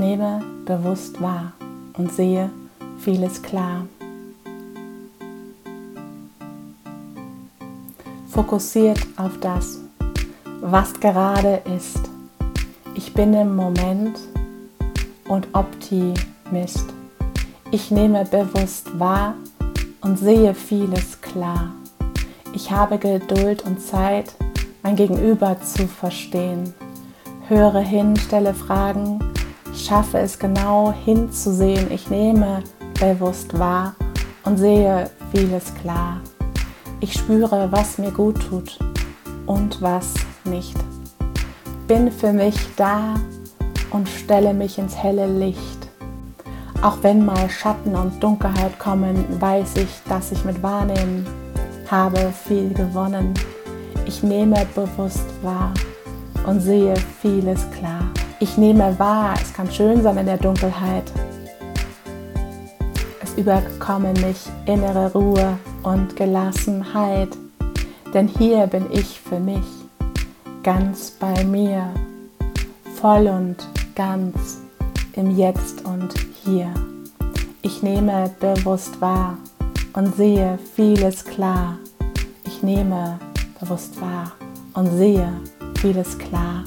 nehme bewusst wahr und sehe vieles klar. Fokussiert auf das, was gerade ist. Ich bin im Moment und Optimist. Ich nehme bewusst wahr und sehe vieles klar. Ich habe Geduld und Zeit, mein Gegenüber zu verstehen. Höre hin, stelle Fragen, schaffe es genau hinzusehen. Ich nehme bewusst wahr und sehe vieles klar. Ich spüre, was mir gut tut und was nicht. Bin für mich da und stelle mich ins helle Licht. Auch wenn mal Schatten und Dunkelheit kommen, weiß ich, dass ich mit Wahrnehmen habe viel gewonnen. Ich nehme bewusst wahr und sehe vieles klar. Ich nehme wahr, es kann schön sein in der Dunkelheit. Es überkomme mich innere Ruhe und Gelassenheit, denn hier bin ich für mich, ganz bei mir, voll und ganz im Jetzt und Hier. Ich nehme bewusst wahr und sehe vieles klar. Ich nehme bewusst wahr und sehe vieles klar.